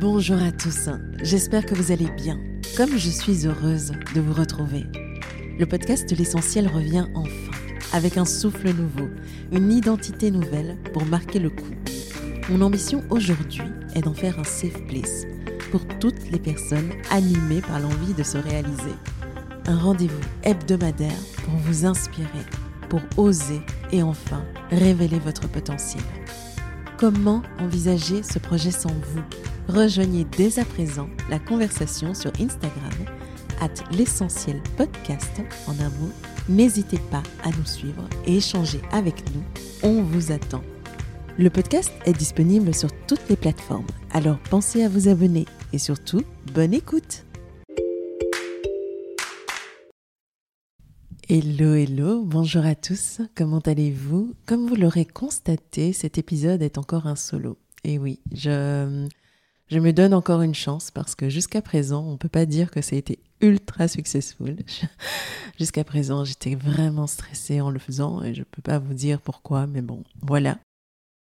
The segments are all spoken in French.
Bonjour à tous, j'espère que vous allez bien, comme je suis heureuse de vous retrouver. Le podcast l'essentiel revient enfin, avec un souffle nouveau, une identité nouvelle pour marquer le coup. Mon ambition aujourd'hui est d'en faire un safe place pour toutes les personnes animées par l'envie de se réaliser. Un rendez-vous hebdomadaire pour vous inspirer, pour oser et enfin révéler votre potentiel. Comment envisager ce projet sans vous? Rejoignez dès à présent la conversation sur Instagram, at l'essentiel podcast en un mot. N'hésitez pas à nous suivre et échanger avec nous. On vous attend. Le podcast est disponible sur toutes les plateformes, alors pensez à vous abonner et surtout, bonne écoute Hello, hello, bonjour à tous, comment allez-vous? Comme vous l'aurez constaté, cet épisode est encore un solo. Et oui, je, me donne encore une chance parce que jusqu'à présent, on ne peut pas dire que ça a été ultra successful. jusqu'à présent, j'étais vraiment stressée en le faisant et je ne peux pas vous dire pourquoi, mais bon, voilà.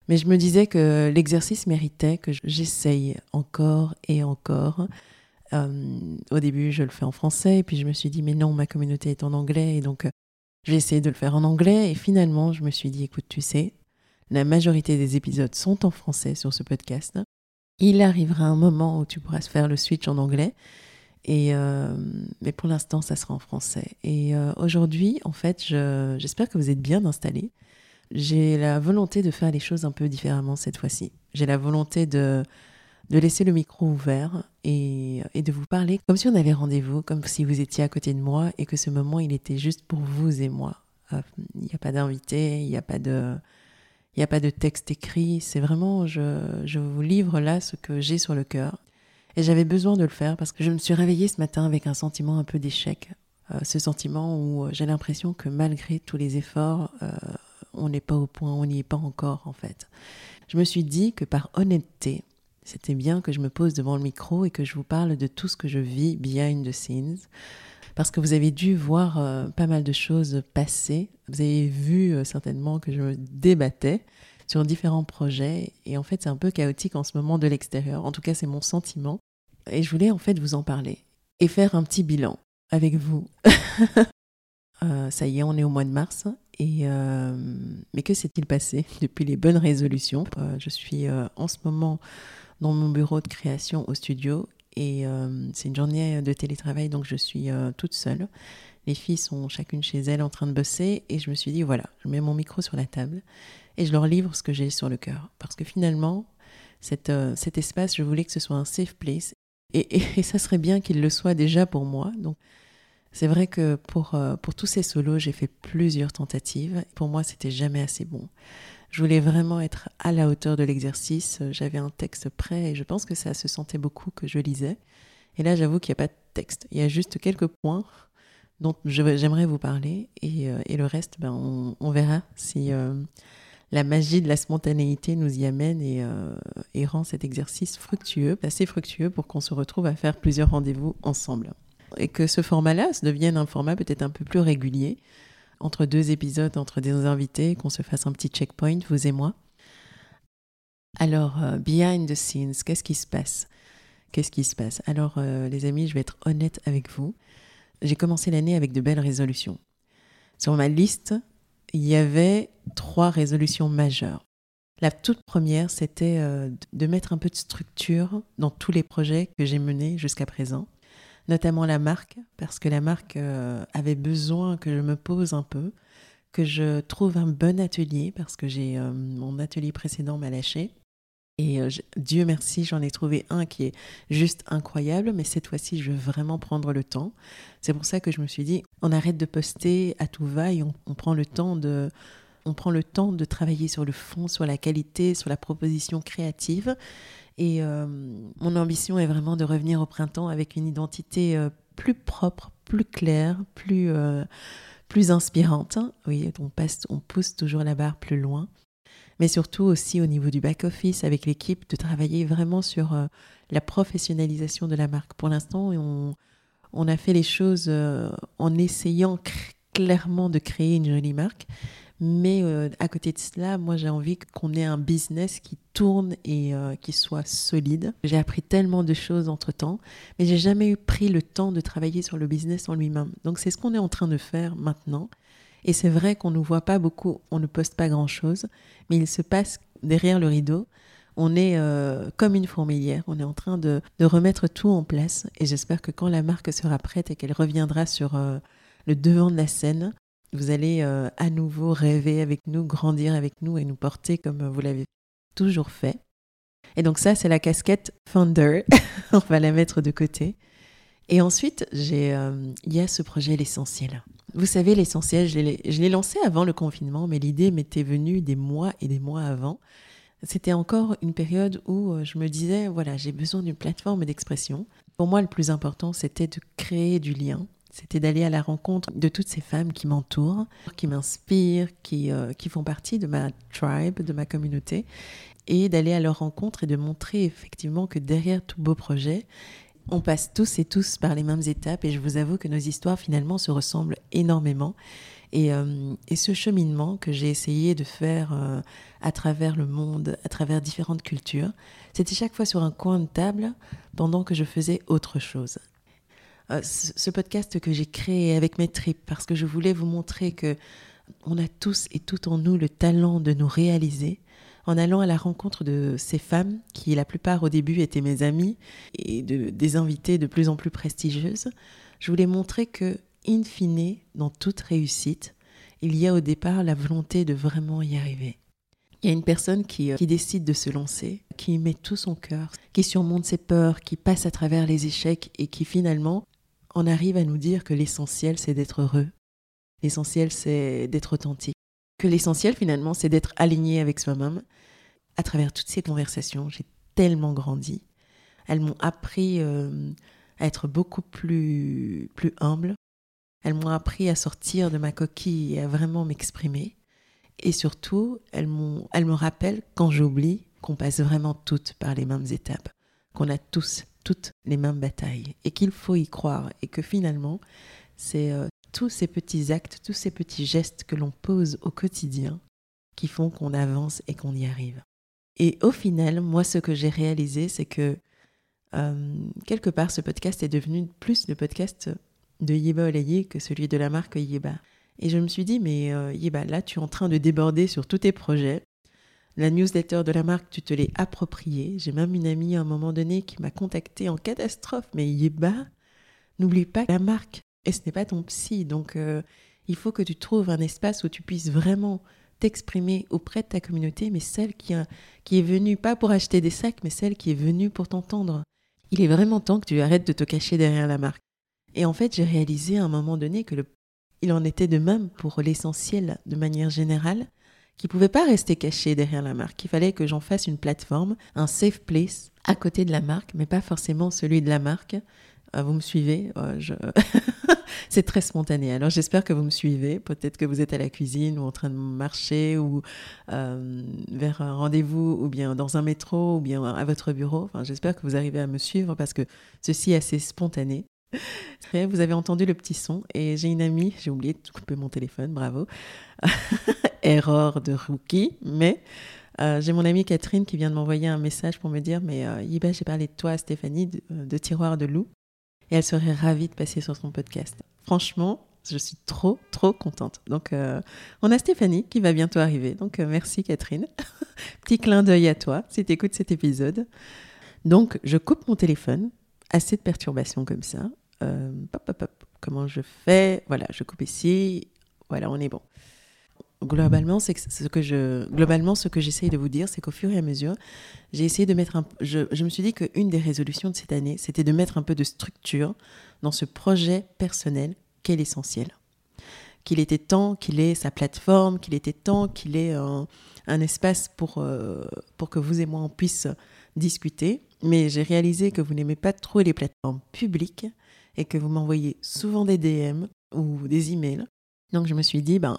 Mais je me disais que l'exercice méritait que j'essaye encore et encore euh, au début, je le fais en français, et puis je me suis dit, mais non, ma communauté est en anglais, et donc euh, j'ai essayé de le faire en anglais, et finalement, je me suis dit, écoute, tu sais, la majorité des épisodes sont en français sur ce podcast. Il arrivera un moment où tu pourras faire le switch en anglais, et euh, mais pour l'instant, ça sera en français. Et aujourd'hui, en fait, j'espère que vous êtes bien installés. J'ai la volonté de faire les choses un peu différemment cette fois-ci. J'ai la volonté de de laisser le micro ouvert et, de vous parler comme si on avait rendez-vous, comme si vous étiez à côté de moi et que ce moment, il était juste pour vous et moi. Euh, il n'y a pas d'invité, il n'y a pas de... Il a pas de texte écrit, c'est vraiment, je, je vous livre là ce que j'ai sur le cœur. Et j'avais besoin de le faire parce que je me suis réveillée ce matin avec un sentiment un peu d'échec. Euh, ce sentiment où j'ai l'impression que malgré tous les efforts, euh, on n'est pas au point, on n'y est pas encore en fait. Je me suis dit que par honnêteté, c'était bien que je me pose devant le micro et que je vous parle de tout ce que je vis behind the scenes. Parce que vous avez dû voir euh, pas mal de choses passer. Vous avez vu euh, certainement que je me débattais sur différents projets. Et en fait, c'est un peu chaotique en ce moment de l'extérieur. En tout cas, c'est mon sentiment. Et je voulais en fait vous en parler et faire un petit bilan avec vous. Euh, ça y est, on est au mois de mars. Et mais que s'est-il passé depuis les bonnes résolutions? Je suis en ce moment dans mon bureau de création au studio. Et euh, c'est une journée de télétravail, donc je suis euh, toute seule. Les filles sont chacune chez elles en train de bosser. Et je me suis dit, voilà, je mets mon micro sur la table et je leur livre ce que j'ai sur le cœur. Parce que finalement, euh, cet espace, je voulais que ce soit un safe place. Et, et, ça serait bien qu'il le soit déjà pour moi. Donc, c'est vrai que pour, pour tous ces solos, j'ai fait plusieurs tentatives. Pour moi, c'était jamais assez bon. Je voulais vraiment être à la hauteur de l'exercice. J'avais un texte prêt et je pense que ça se sentait beaucoup que je lisais. Et là, j'avoue qu'il n'y a pas de texte. Il y a juste quelques points dont j'aimerais vous parler. Et, euh, et, le reste, ben, on, verra si euh, la magie de la spontanéité nous y amène et, euh, et rend cet exercice fructueux, assez fructueux pour qu'on se retrouve à faire plusieurs rendez-vous ensemble. Et que ce format-là devienne un format peut-être un peu plus régulier entre deux épisodes, entre des invités, qu'on se fasse un petit checkpoint, vous et moi. Alors, euh, behind the scenes, qu'est-ce qui se passe? Qu'est-ce qui se passe? Alors, euh, les amis, je vais être honnête avec vous. J'ai commencé l'année avec de belles résolutions. Sur ma liste, il y avait trois résolutions majeures. La toute première, c'était euh, de mettre un peu de structure dans tous les projets que j'ai menés jusqu'à présent notamment la marque, parce que la marque euh, avait besoin que je me pose un peu, que je trouve un bon atelier, parce que j'ai euh, mon atelier précédent m'a lâché. Et euh, Dieu merci, j'en ai trouvé un qui est juste incroyable, mais cette fois-ci, je veux vraiment prendre le temps. C'est pour ça que je me suis dit, on arrête de poster à tout va et on prend le temps de, on prend le temps de travailler sur le fond, sur la qualité, sur la proposition créative. Et euh, mon ambition est vraiment de revenir au printemps avec une identité euh, plus propre, plus claire, plus, euh, plus inspirante. Oui, on, passe, on pousse toujours la barre plus loin. Mais surtout aussi au niveau du back-office avec l'équipe, de travailler vraiment sur la professionnalisation de la marque. Pour l'instant, on, on a fait les choses en essayant clairement de créer une jolie marque, Mais euh, à côté de cela, moi j'ai envie qu'on ait un business qui tourne et euh, qui soit solide. J'ai appris tellement de choses entre temps, mais j'ai jamais eu pris le temps de travailler sur le business en lui-même. Donc c'est ce qu'on est en train de faire maintenant. Et c'est vrai qu'on ne voit pas beaucoup, on ne poste pas grand-chose, mais il se passe derrière le rideau. On est euh, comme une fourmilière, on est en train de, de, remettre tout en place et j'espère que quand la marque sera prête et qu'elle reviendra sur le devant de la scène, vous allez euh, à nouveau rêver avec nous, grandir avec nous et nous porter comme vous l'avez toujours fait. Et donc ça, c'est la casquette Founder. On va la mettre de côté. Et ensuite, j'ai, euh, il y a ce projet L'Essentiel. Vous savez, L'Essentiel, je l'ai lancé avant le confinement, mais l'idée m'était venue des mois et des mois avant. C'était encore une période où euh, je me disais, voilà, j'ai besoin d'une plateforme d'expression. Pour moi, le plus important, c'était de créer du lien, c'était d'aller à la rencontre de toutes ces femmes qui m'entourent, qui m'inspirent, qui, euh, qui font partie de ma tribe, de ma communauté, et d'aller à leur rencontre et de montrer effectivement que derrière tout beau projet, on passe tous et tous par les mêmes étapes et je vous avoue que nos histoires finalement se ressemblent énormément. Et, euh, et ce cheminement que j'ai essayé de faire euh, à travers le monde, à travers différentes cultures, c'était chaque fois sur un coin de table pendant que je faisais autre chose. Euh, ce podcast que j'ai créé avec mes tripes parce que je voulais vous montrer que on a tous et tout en nous le talent de nous réaliser en allant à la rencontre de ces femmes qui la plupart au début étaient mes amies et de, des invités de plus en plus prestigieuses. Je voulais montrer que in fine dans toute réussite, il y a au départ la volonté de vraiment y arriver. Il y a une personne qui, euh, qui, décide de se lancer, qui met tout son cœur, qui surmonte ses peurs, qui passe à travers les échecs et qui finalement on arrive à nous dire que l'essentiel, c'est d'être heureux. L'essentiel, c'est d'être authentique. Que l'essentiel, finalement, c'est d'être aligné avec soi-même. À travers toutes ces conversations, j'ai tellement grandi. Elles m'ont appris euh, à être beaucoup plus, plus humble. Elles m'ont appris à sortir de ma coquille et à vraiment m'exprimer. Et surtout, elles, elles me rappellent, quand j'oublie, qu'on passe vraiment toutes par les mêmes étapes, qu'on a tous toutes les mêmes batailles et qu'il faut y croire et que finalement, c'est euh, tous ces petits actes, tous ces petits gestes que l'on pose au quotidien qui font qu'on avance et qu'on y arrive. Et au final, moi, ce que j'ai réalisé, c'est que euh, quelque part, ce podcast est devenu plus le podcast de Yeba Olaye que celui de la marque Yeba. Et je me suis dit, mais euh, Yeba, là, tu es en train de déborder sur tous tes projets. La newsletter de la marque, tu te l'es appropriée. J'ai même une amie à un moment donné qui m'a contacté en catastrophe. Mais Yeba, n'oublie pas la marque. Et ce n'est pas ton psy. Donc, euh, il faut que tu trouves un espace où tu puisses vraiment t'exprimer auprès de ta communauté, mais celle qui, qui est venue, pas pour acheter des sacs, mais celle qui est venue pour t'entendre. Il est vraiment temps que tu arrêtes de te cacher derrière la marque. Et en fait, j'ai réalisé à un moment donné que le, il en était de même pour l'essentiel de manière générale qui ne pouvait pas rester caché derrière la marque. Il fallait que j'en fasse une plateforme, un safe place à côté de la marque, mais pas forcément celui de la marque. Euh, vous me suivez? Je... C'est très spontané. Alors j'espère que vous me suivez. Peut-être que vous êtes à la cuisine ou en train de marcher ou euh, vers un rendez-vous ou bien dans un métro ou bien à votre bureau. Enfin, j'espère que vous arrivez à me suivre parce que ceci est assez spontané. Vous avez entendu le petit son et j'ai une amie, j'ai oublié de couper mon téléphone, bravo. Erreur de rookie, mais euh, j'ai mon amie Catherine qui vient de m'envoyer un message pour me dire Mais euh, Yiba, j'ai parlé de toi Stéphanie de, euh, de, Tiroir de Loup et elle serait ravie de passer sur son podcast. Franchement, je suis trop, trop contente. Donc, on a Stéphanie qui va bientôt arriver. Donc, merci Catherine. Petit clin d'œil à toi si tu écoutes cet épisode. Donc, je coupe mon téléphone. Assez de perturbations comme ça. Euh, comment je fais? Voilà, je coupe ici. Voilà, on est bon. Globalement, c'est ce que je, globalement, ce que j'essaye de vous dire, c'est qu'au fur et à mesure, j'ai essayé de mettre un, je, me suis dit qu'une des résolutions de cette année, c'était de mettre un peu de structure dans ce projet personnel qu'est l'essentiel. Qu'il était temps qu'il ait sa plateforme, qu'il était temps qu'il ait un, un espace pour, euh, pour que vous et moi on puisse discuter. Mais j'ai réalisé que vous n'aimez pas trop les plateformes publiques et que vous m'envoyez souvent des DM ou des emails. Donc je me suis dit, ben,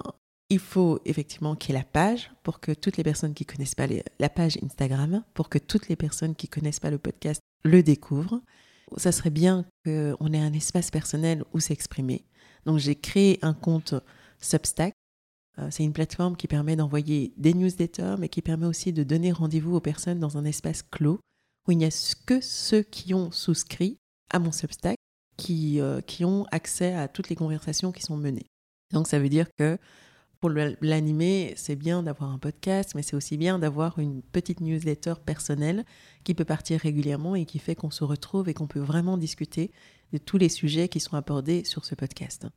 il faut effectivement qu'il y ait la page pour que toutes les personnes qui connaissent pas la page Instagram, pour que toutes les personnes qui connaissent pas le podcast le découvrent. Ça serait bien qu'on ait un espace personnel où s'exprimer. Donc j'ai créé un compte Substack Euh, c'est une plateforme qui permet d'envoyer des newsletters, mais qui permet aussi de donner rendez-vous aux personnes dans un espace clos où il n'y a que ceux qui ont souscrit à mon Substack qui, euh, qui ont accès à toutes les conversations qui sont menées. Donc ça veut dire que pour l'animer, c'est bien d'avoir un podcast, mais c'est aussi bien d'avoir une petite newsletter personnelle qui peut partir régulièrement et qui fait qu'on se retrouve et qu'on peut vraiment discuter de tous les sujets qui sont abordés sur ce podcast.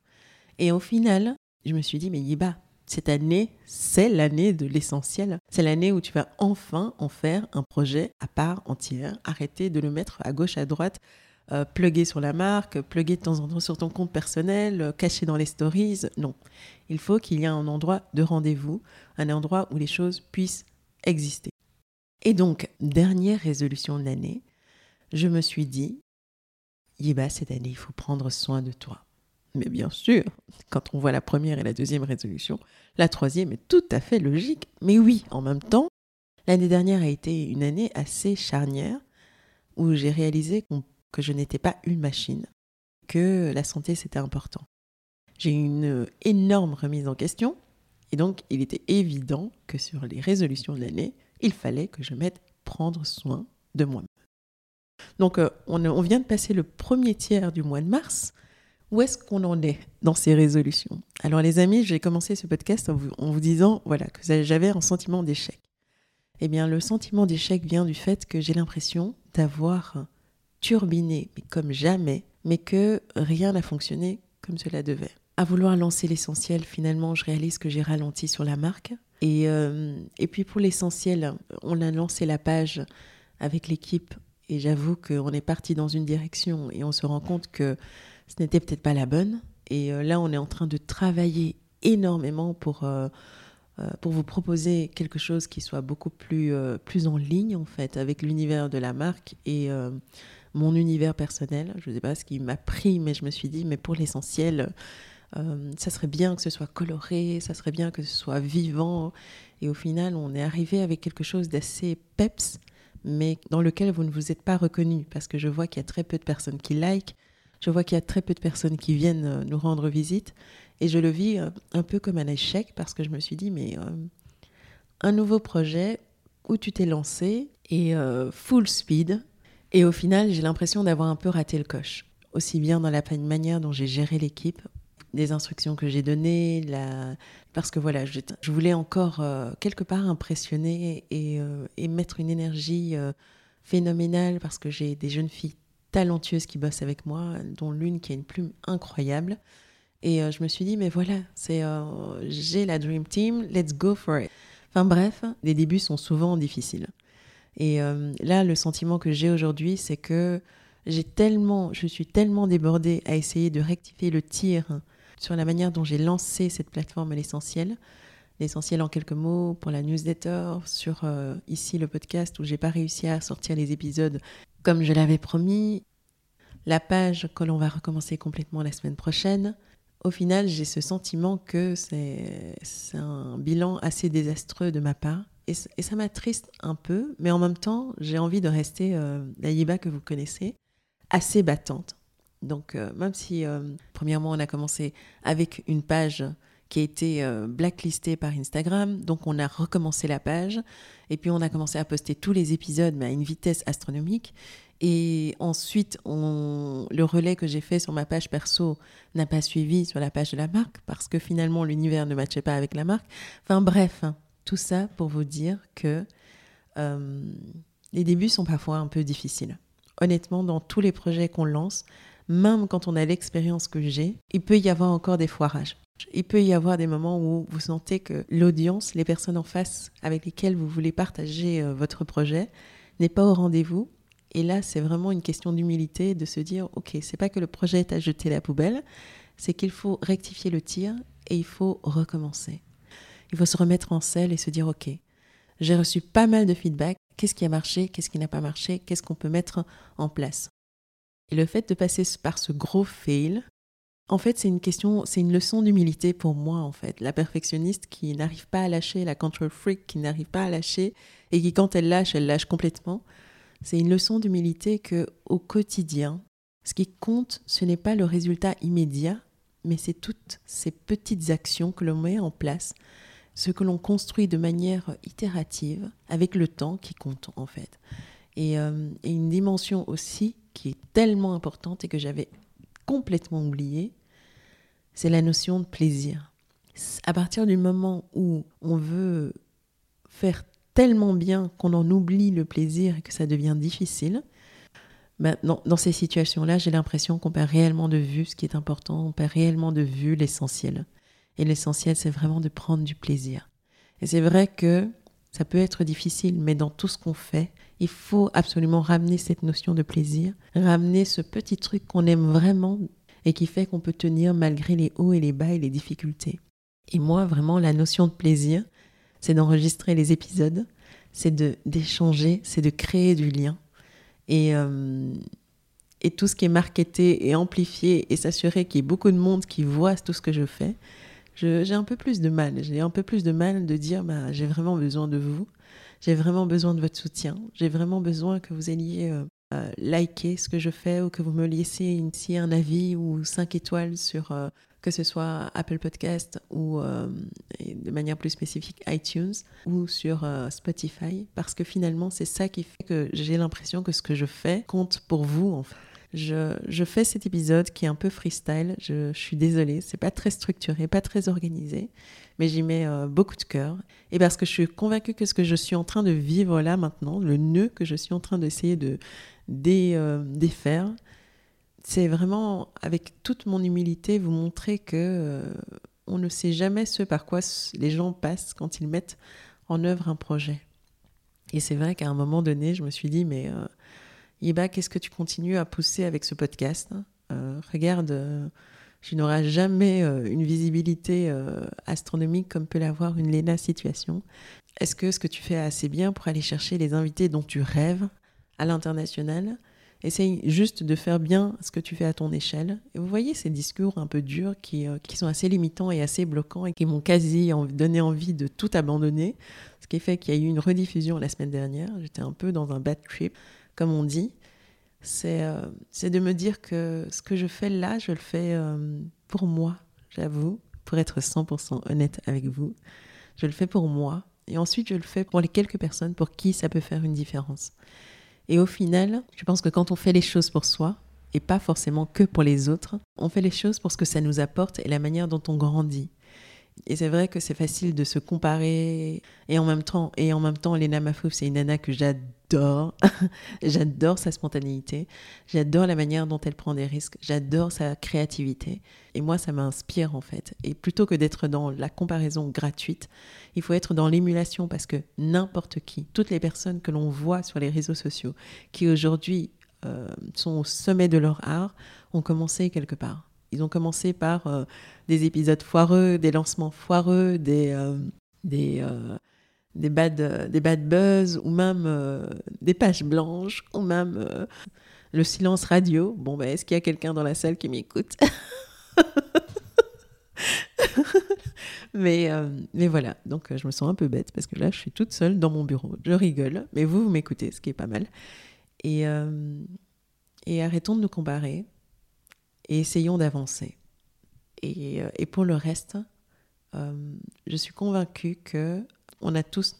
Et au final, je me suis dit, mais Yiba, cette année, c'est l'année de l'essentiel. C'est l'année où tu vas enfin en faire un projet à part entière. Arrêter de le mettre à gauche, à droite, euh, sur la marque, pluguer de temps en temps sur ton compte personnel, euh, caché dans les stories. Non. Il faut qu'il y ait un endroit de rendez-vous, un endroit où les choses puissent exister. Et donc, dernière résolution de l'année, je me suis dit, Yiba, cette année, il faut prendre soin de toi. Mais bien sûr, quand on voit la première et la deuxième résolution, la troisième est tout à fait logique. Mais oui, en même temps, l'année dernière a été une année assez charnière où j'ai réalisé que je n'étais pas une machine, que la santé c'était important. J'ai eu une énorme remise en question et donc il était évident que sur les résolutions de l'année, il fallait que je mette prendre soin de moi-même. Donc euh, on, vient de passer le premier tiers du mois de mars. Où est-ce qu'on en est dans ces résolutions? Alors les amis, j'ai commencé ce podcast en vous, disant voilà que j'avais un sentiment d'échec. Eh bien, le sentiment d'échec vient du fait que j'ai l'impression d'avoir turbiné, mais comme jamais, mais que rien n'a fonctionné comme cela devait. À vouloir lancer l'essentiel, finalement, je réalise que j'ai ralenti sur la marque. Et, euh, et puis pour l'essentiel, on a lancé la page avec l'équipe et j'avoue qu'on est parti dans une direction et on se rend compte que ce n'était peut-être pas la bonne. Et euh, là, on est en train de travailler énormément pour, euh, pour vous proposer quelque chose qui soit beaucoup plus, plus en ligne, en fait, avec l'univers de la marque et mon univers personnel. Je ne sais pas ce qui m'a pris, mais je me suis dit, mais pour l'essentiel, ça serait bien que ce soit coloré, ça serait bien que ce soit vivant. Et au final, on est arrivé avec quelque chose d'assez peps, mais dans lequel vous ne vous êtes pas reconnu, parce que je vois qu'il y a très peu de personnes qui like, je vois qu'il y a très peu de personnes qui viennent euh, nous rendre visite et je le vis euh, un peu comme un échec parce que je me suis dit, mais euh, un nouveau projet où tu t'es lancé et full speed et au final, j'ai l'impression d'avoir un peu raté le coche. Aussi bien dans la manière dont j'ai géré l'équipe, des instructions que j'ai données, la... parce que voilà, je, voulais encore quelque part impressionner et, et mettre une énergie phénoménale parce que j'ai des jeunes filles talentueuses qui bossent avec moi, dont l'une qui a une plume incroyable. Et euh, je me suis dit, mais voilà, c'est euh, j'ai la Dream Team, let's go for it. Enfin bref, les débuts sont souvent difficiles. Et euh, là, le sentiment que j'ai aujourd'hui, c'est que j'ai tellement, je suis tellement débordée à essayer de rectifier le tir sur la manière dont j'ai lancé cette plateforme à l'essentiel. L'essentiel en quelques mots pour la newsletter, sur ici le podcast où j'ai pas réussi à sortir les épisodes comme je l'avais promis, la page que l'on va recommencer complètement la semaine prochaine, au final, j'ai ce sentiment que c'est un bilan assez désastreux de ma part. Et, ça m'attriste un peu, mais en même temps, j'ai envie de rester euh, la Yiba que vous connaissez, assez battante. Donc, euh, même si, euh, premièrement, on a commencé avec une page qui a été euh, blacklistée par Instagram. Donc on a recommencé la page et puis on a commencé à poster tous les épisodes mais à une vitesse astronomique. Et ensuite, on... le relais que j'ai fait sur ma page perso n'a pas suivi sur la page de la marque parce que finalement l'univers ne matchait pas avec la marque. Enfin bref, hein, tout ça pour vous dire que euh, les débuts sont parfois un peu difficiles. Honnêtement, dans tous les projets qu'on lance, même quand on a l'expérience que j'ai, il peut y avoir encore des foirages. Il peut y avoir des moments où vous sentez que l'audience, les personnes en face avec lesquelles vous voulez partager euh, votre projet, n'est pas au rendez-vous. Et là, c'est vraiment une question d'humilité de se dire, OK, c'est pas que le projet est à jeter la poubelle, c'est qu'il faut rectifier le tir et il faut recommencer. Il faut se remettre en selle et se dire, OK, j'ai reçu pas mal de feedback, qu'est-ce qui a marché, qu'est-ce qui n'a pas marché, qu'est-ce qu'on peut mettre en place? Et le fait de passer par ce gros fail, en fait, c'est une question, c'est une leçon d'humilité pour moi, en fait. La perfectionniste qui n'arrive pas à lâcher, la control freak qui n'arrive pas à lâcher et qui, quand elle lâche, elle lâche complètement. C'est une leçon d'humilité que, au quotidien, ce qui compte, ce n'est pas le résultat immédiat, mais c'est toutes ces petites actions que l'on met en place, ce que l'on construit de manière itérative, avec le temps qui compte en fait. Et, euh, et une dimension aussi qui est tellement importante et que j'avais complètement oubliée, c'est la notion de plaisir. À partir du moment où on veut faire tellement bien qu'on en oublie le plaisir et que ça devient difficile, Maintenant, dans ces situations-là, j'ai l'impression qu'on perd réellement de vue ce qui est important, on perd réellement de vue l'essentiel. Et l'essentiel, c'est vraiment de prendre du plaisir. Et c'est vrai que ça peut être difficile, mais dans tout ce qu'on fait, il faut absolument ramener cette notion de plaisir, ramener ce petit truc qu'on aime vraiment et qui fait qu'on peut tenir malgré les hauts et les bas et les difficultés. Et moi, vraiment, la notion de plaisir, c'est d'enregistrer les épisodes, c'est d'échanger, c'est de créer du lien et, euh, et tout ce qui est marketé et amplifié et s'assurer qu'il y ait beaucoup de monde qui voit tout ce que je fais, j'ai un peu plus de mal. J'ai un peu plus de mal de dire bah, j'ai vraiment besoin de vous, j'ai vraiment besoin de votre soutien, j'ai vraiment besoin que vous ayez euh, euh, liké ce que je fais ou que vous me laissiez ici un avis ou cinq étoiles sur que ce soit Apple Podcast ou euh, de manière plus spécifique iTunes ou sur euh, Spotify, parce que finalement c'est ça qui fait que j'ai l'impression que ce que je fais compte pour vous en fait. Je, fais cet épisode qui est un peu freestyle. Je, suis désolée, c'est pas très structuré, pas très organisé, mais j'y mets euh, beaucoup de cœur. Et parce que je suis convaincue que ce que je suis en train de vivre là maintenant, le nœud que je suis en train d'essayer de défaire, c'est vraiment, avec toute mon humilité, vous montrer que euh, on ne sait jamais ce par quoi les gens passent quand ils mettent en œuvre un projet. Et c'est vrai qu'à un moment donné, je me suis dit, mais euh, Iba, qu'est-ce que tu continues à pousser avec ce podcast? Euh, Regarde, euh, tu n'auras jamais une visibilité astronomique comme peut l'avoir une Lena Situation. Est-ce que ce que tu fais assez bien pour aller chercher les invités dont tu rêves à l'international? Essaye juste de faire bien ce que tu fais à ton échelle. Et vous voyez ces discours un peu durs qui, euh, qui sont assez limitants et assez bloquants et qui m'ont quasi donné envie de tout abandonner. Ce qui fait qu'il y a eu une rediffusion la semaine dernière. J'étais un peu dans un bad trip, comme on dit. C'est euh, c'est de me dire que ce que je fais là, je le fais euh, pour moi, j'avoue, pour être 100% honnête avec vous. Je le fais pour moi. Et ensuite, je le fais pour les quelques personnes pour qui ça peut faire une différence. Et au final, je pense que quand on fait les choses pour soi, et pas forcément que pour les autres, on fait les choses pour ce que ça nous apporte et la manière dont on grandit. Et c'est vrai que c'est facile de se comparer. Et en même temps, et en même temps Lena Mafouf, c'est une nana que j'adore. j'adore sa spontanéité. J'adore la manière dont elle prend des risques. J'adore sa créativité. Et moi, ça m'inspire en fait. Et plutôt que d'être dans la comparaison gratuite, il faut être dans l'émulation parce que n'importe qui, toutes les personnes que l'on voit sur les réseaux sociaux, qui aujourd'hui euh, sont au sommet de leur art, ont commencé quelque part. Ils ont commencé par euh, des épisodes foireux, des lancements foireux, des, euh, des, euh, des, bad, des bad buzz, ou même des pages blanches, ou même le silence radio. Bon, ben, est-ce qu'il y a quelqu'un dans la salle qui m'écoute? Mais, mais voilà, donc je me sens un peu bête parce que là, je suis toute seule dans mon bureau. Je rigole, mais vous, vous m'écoutez, ce qui est pas mal. Et, et arrêtons de nous comparer et essayons d'avancer. Et, euh, pour le reste, euh, je suis convaincue que on a tous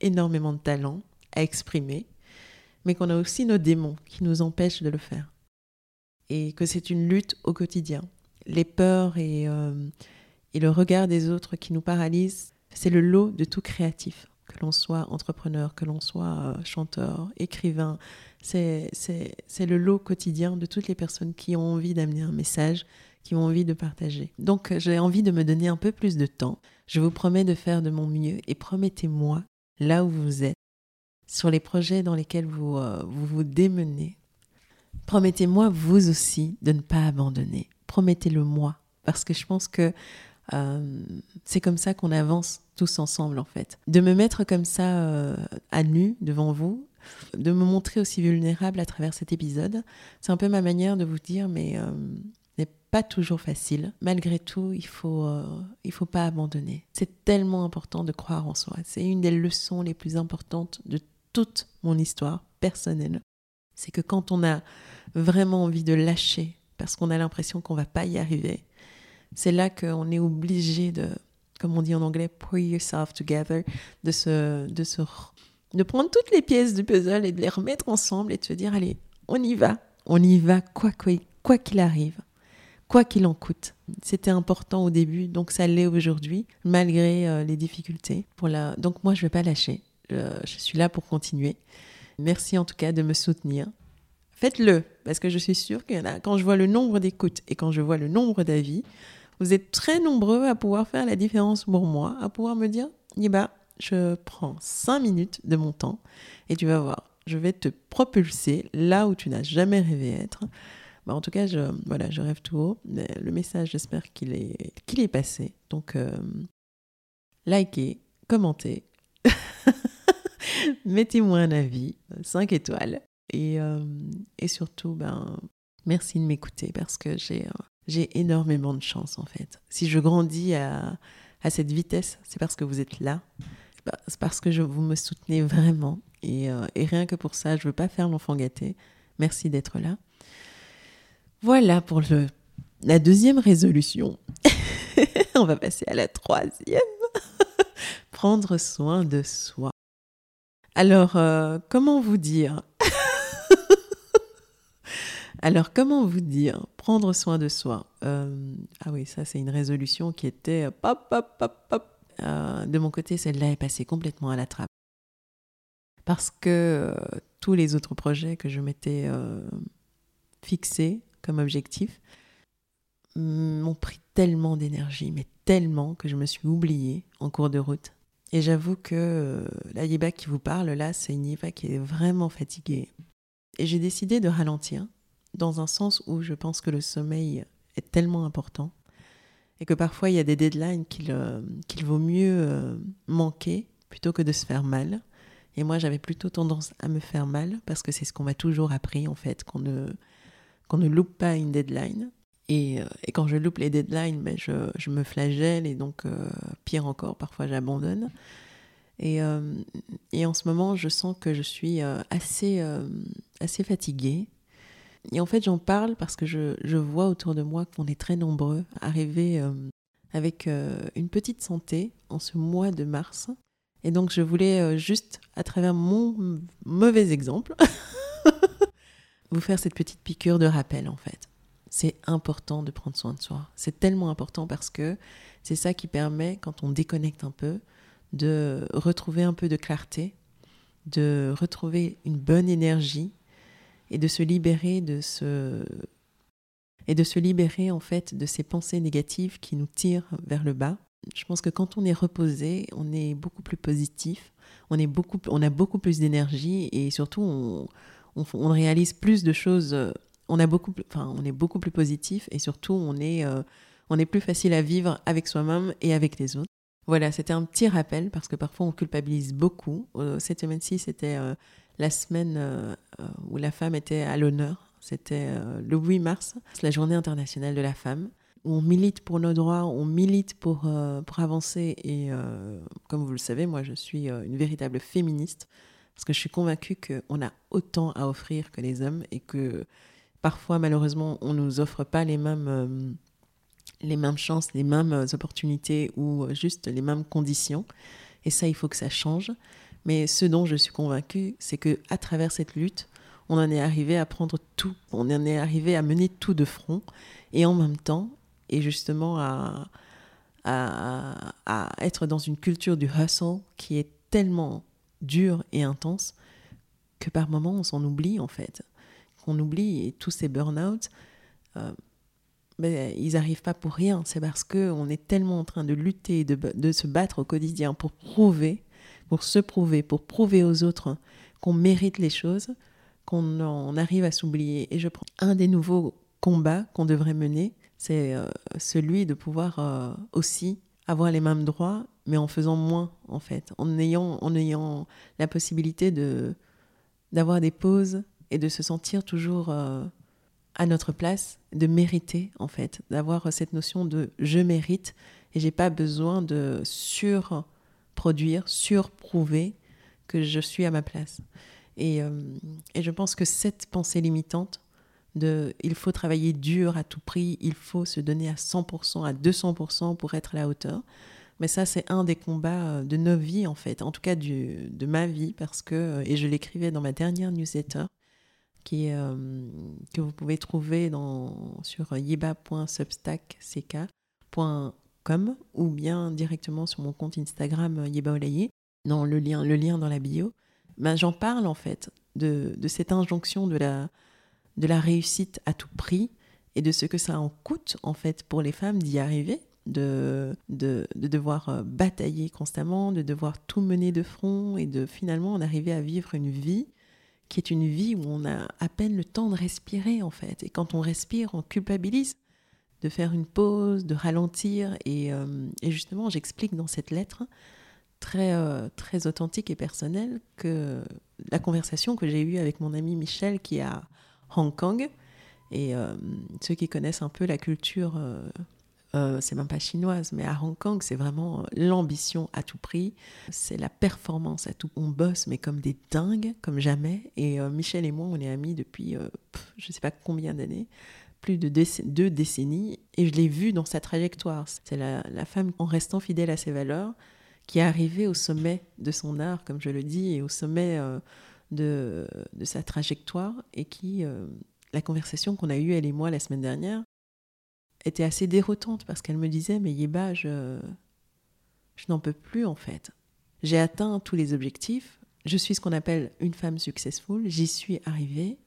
énormément de talent à exprimer, mais qu'on a aussi nos démons qui nous empêchent de le faire. Et que c'est une lutte au quotidien. Les peurs et, euh, et le regard des autres qui nous paralysent, c'est le lot de tout créatif. Que l'on soit entrepreneur, que l'on soit chanteur, écrivain, c'est le lot quotidien de toutes les personnes qui ont envie d'amener un message, qui ont envie de partager. Donc j'ai envie de me donner un peu plus de temps. Je vous promets de faire de mon mieux et promettez-moi, là où vous êtes, sur les projets dans lesquels vous euh, vous, vous démenez, promettez-moi vous aussi de ne pas abandonner. Promettez-le moi, parce que je pense que euh, c'est comme ça qu'on avance tous ensemble en fait. De me mettre comme ça euh, à nu devant vous, de me montrer aussi vulnérable à travers cet épisode. C'est un peu ma manière de vous dire, mais euh, n'est pas toujours facile. Malgré tout, il faut, euh, il faut pas abandonner. C'est tellement important de croire en soi. C'est une des leçons les plus importantes de toute mon histoire personnelle. C'est que quand on a vraiment envie de lâcher, parce qu'on a l'impression qu'on va pas y arriver, c'est là qu'on est obligé de, comme on dit en anglais, pull yourself together, de se, de se, de prendre toutes les pièces du puzzle et de les remettre ensemble et de se dire, allez, on y va, on y va, quoi quoi qu'il arrive, quoi qu'il en coûte. C'était important au début, donc ça l'est aujourd'hui, malgré euh, les difficultés. Donc moi, je ne vais pas lâcher. je suis là pour continuer. Merci en tout cas de me soutenir. Faites-le, parce que je suis sûre qu'il y en a, quand je vois le nombre d'écoutes et quand je vois le nombre d'avis, vous êtes très nombreux à pouvoir faire la différence pour moi, à pouvoir me dire, je prends cinq minutes de mon temps et tu vas voir, je vais te propulser là où tu n'as jamais rêvé être. Bah, en tout cas, je, voilà, je rêve tout haut. Le message, j'espère qu'il est, passé. Donc, euh, likez, commentez, mettez-moi un avis, 5 étoiles. Et, euh, et surtout, ben, merci de m'écouter parce que j'ai, euh, j'ai énormément de chance en fait. Si je grandis à, à cette vitesse, c'est parce que vous êtes là. C'est parce que vous me soutenez vraiment. Et, euh, et rien que pour ça, je ne veux pas faire l'enfant gâté. Merci d'être là. Voilà pour le, la deuxième résolution. On va passer à la troisième. Prendre soin de soi. Alors, comment vous dire? Alors, comment vous dire Prendre soin de soi. Euh, ah oui, ça, c'est une résolution qui était euh, pop, pop, pop, pop. Euh, de mon côté, celle-là est passée complètement à la trappe. Parce que tous les autres projets que je m'étais fixés comme objectif m'ont pris tellement d'énergie, mais tellement que je me suis oubliée en cours de route. Et j'avoue que la Yiba qui vous parle là, c'est une Yiba qui est vraiment fatiguée. Et j'ai décidé de ralentir dans un sens où je pense que le sommeil est tellement important et que parfois il y a des deadlines qu'il euh, vaut mieux euh, manquer plutôt que de se faire mal. Et moi, j'avais plutôt tendance à me faire mal parce que c'est ce qu'on m'a toujours appris en fait, qu'on ne, qu'on ne loupe pas une deadline. Et, euh, quand je loupe les deadlines, ben je, me flagelle et donc pire encore, parfois j'abandonne. Et, et, en ce moment, je sens que je suis assez, assez fatiguée et en fait, j'en parle parce que je, je, vois autour de moi qu'on est très nombreux à arriver euh, avec euh, une petite santé en ce mois de mars. Et donc, je voulais euh, juste, à travers mon mauvais exemple, vous faire cette petite piqûre de rappel, en fait. C'est important de prendre soin de soi. C'est tellement important parce que c'est ça qui permet, quand on déconnecte un peu, de retrouver un peu de clarté, de retrouver une bonne énergie et de se libérer de ce et de se libérer en fait de ces pensées négatives qui nous tirent vers le bas. Je pense que quand on est reposé, on est beaucoup plus positif, on, est beaucoup, on a beaucoup plus d'énergie et surtout on, on, réalise plus de choses. On, a beaucoup, enfin, on est beaucoup plus positif et surtout on est, euh, on est plus facile à vivre avec soi-même et avec les autres. Voilà, c'était un petit rappel parce que parfois on culpabilise beaucoup. Euh, cette semaine-ci, c'était euh, la semaine euh, euh, où la femme était à l'honneur. C'était euh, le 8 mars, c'est la journée internationale de la femme, on milite pour nos droits, on milite pour, pour avancer. Et comme vous le savez, moi, je suis une véritable féministe, parce que je suis convaincue qu'on a autant à offrir que les hommes et que parfois, malheureusement, on ne nous offre pas les mêmes, les mêmes chances, les mêmes opportunités ou juste les mêmes conditions. Et ça, il faut que ça change. Mais ce dont je suis convaincue, c'est que à travers cette lutte, on en est arrivé à prendre tout, on en est arrivé à mener tout de front, et en même temps, et justement à, à, être dans une culture du hustle qui est tellement dure et intense que par moments on s'en oublie en fait. Qu'on oublie et tous ces burn-out, euh, ils n'arrivent pas pour rien. C'est parce qu'on est tellement en train de lutter, de, de se battre au quotidien pour prouver pour se prouver, pour prouver aux autres qu'on mérite les choses, qu'on en arrive à s'oublier. Et je prends un des nouveaux combats qu'on devrait mener, c'est euh, celui de pouvoir euh, aussi avoir les mêmes droits, mais en faisant moins, en fait, en ayant, en ayant la possibilité de d'avoir des pauses et de se sentir toujours euh, à notre place, de mériter, en fait, d'avoir cette notion de je mérite et j'ai pas besoin de sur produire, surprouver que je suis à ma place. Et, euh, et je pense que cette pensée limitante de il faut travailler dur à tout prix, il faut se donner à 100%, à 200% pour être à la hauteur. Mais ça, c'est un des combats euh, de nos vies, en fait, en tout cas du, de ma vie, parce que, euh, et je l'écrivais dans ma dernière newsletter, qui que vous pouvez trouver dans, sur yeba.substack.com ou bien directement sur mon compte Instagram Yeba dans le lien, le lien dans la bio. Ben, J'en parle, en fait, de, de cette injonction de la, de la réussite à tout prix et de ce que ça en coûte, en fait, pour les femmes d'y arriver de, de, devoir euh, batailler constamment, de devoir tout mener de front et de finalement en arriver à vivre une vie qui est une vie où on a à peine le temps de respirer en fait. Et quand on respire, on culpabilise de faire une pause, de ralentir. Et, euh, justement, j'explique dans cette lettre très, euh, très authentique et personnelle que la conversation que j'ai eue avec mon ami Michel qui est à Hong Kong, et ceux qui connaissent un peu la culture euh, c'est même pas chinoise, mais à Hong Kong, c'est vraiment l'ambition à tout prix, c'est la performance à tout. On bosse, mais comme des dingues, comme jamais. Et euh, Michel et moi, on est amis depuis je euh, je sais pas combien d'années, plus de deux décennies, et je l'ai vu dans sa trajectoire. C'est la, femme, en restant fidèle à ses valeurs, qui est arrivée au sommet de son art, comme je le dis, et au sommet de, de, sa trajectoire, et qui, la conversation qu'on a eue, elle et moi, la semaine dernière, était assez déroutante parce qu'elle me disait Mais Yeba, je, je n'en peux plus en fait. J'ai atteint tous les objectifs. Je suis ce qu'on appelle une femme successful. J'y suis arrivée.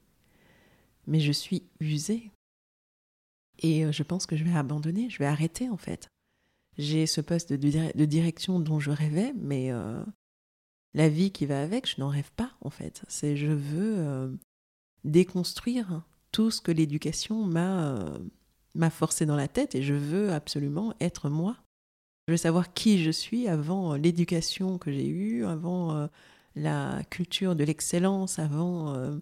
Mais je suis usée. Et euh, je pense que je vais abandonner. Je vais arrêter en fait. J'ai ce poste de, direction dont je rêvais, mais euh, la vie qui va avec, je n'en rêve pas en fait. C'est je veux euh, déconstruire tout ce que l'éducation m'a forcé dans la tête et je veux absolument être moi. Je veux savoir qui je suis avant l'éducation que j'ai eue, avant la culture de l'excellence, avant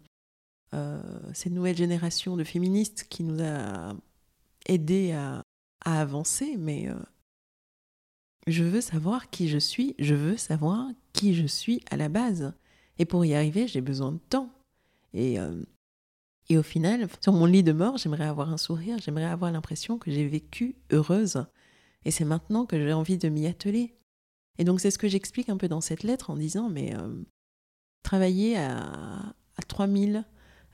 cette nouvelle génération de féministes qui nous a aidés à, avancer. Mais je veux savoir qui je suis, je veux savoir qui je suis à la base. Et pour y arriver, j'ai besoin de temps. Et et au final, sur mon lit de mort, j'aimerais avoir un sourire, j'aimerais avoir l'impression que j'ai vécu heureuse. Et c'est maintenant que j'ai envie de m'y atteler. Et donc c'est ce que j'explique un peu dans cette lettre en disant, mais euh, travailler à, à 3000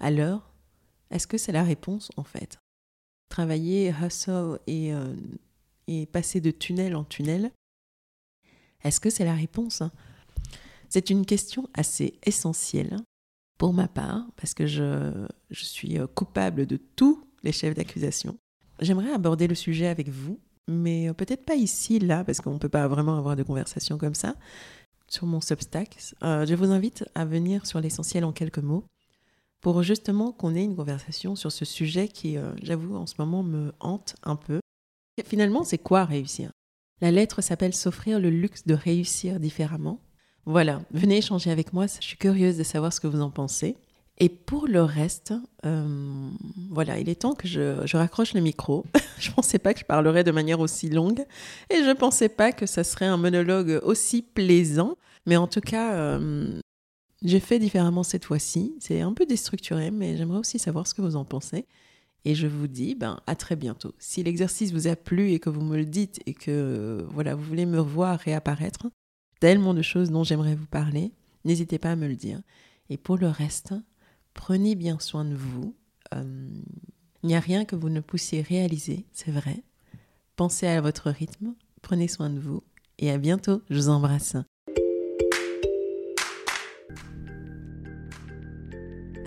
à l'heure, est-ce que c'est la réponse en fait? Travailler, hustle et, euh, et passer de tunnel en tunnel, est-ce que c'est la réponse C'est une question assez essentielle pour ma part, parce que je, suis euh, coupable de tous les chefs d'accusation. J'aimerais aborder le sujet avec vous, mais euh, peut-être pas ici, là, parce qu'on ne peut pas vraiment avoir de conversation comme ça, sur mon Substack. Je vous invite à venir sur l'essentiel en quelques mots, pour justement qu'on ait une conversation sur ce sujet qui, j'avoue, en ce moment me hante un peu. finalement, c'est quoi réussir? La lettre s'appelle S'offrir le luxe de réussir différemment. Voilà, venez échanger avec moi, je suis curieuse de savoir ce que vous en pensez. Et pour le reste, euh, voilà, il est temps que je, raccroche le micro. je ne pensais pas que je parlerais de manière aussi longue et je ne pensais pas que ça serait un monologue aussi plaisant. Mais en tout cas, euh, j'ai fait différemment cette fois-ci. C'est un peu déstructuré, mais j'aimerais aussi savoir ce que vous en pensez. Et je vous dis ben, à très bientôt. Si l'exercice vous a plu et que vous me le dites et que voilà, vous voulez me voir réapparaître, tellement de choses dont j'aimerais vous parler. N'hésitez pas à me le dire. Et pour le reste, prenez bien soin de vous. Euh, il n'y a rien que vous ne puissiez réaliser, c'est vrai. Pensez à votre rythme, prenez soin de vous et à bientôt. Je vous embrasse.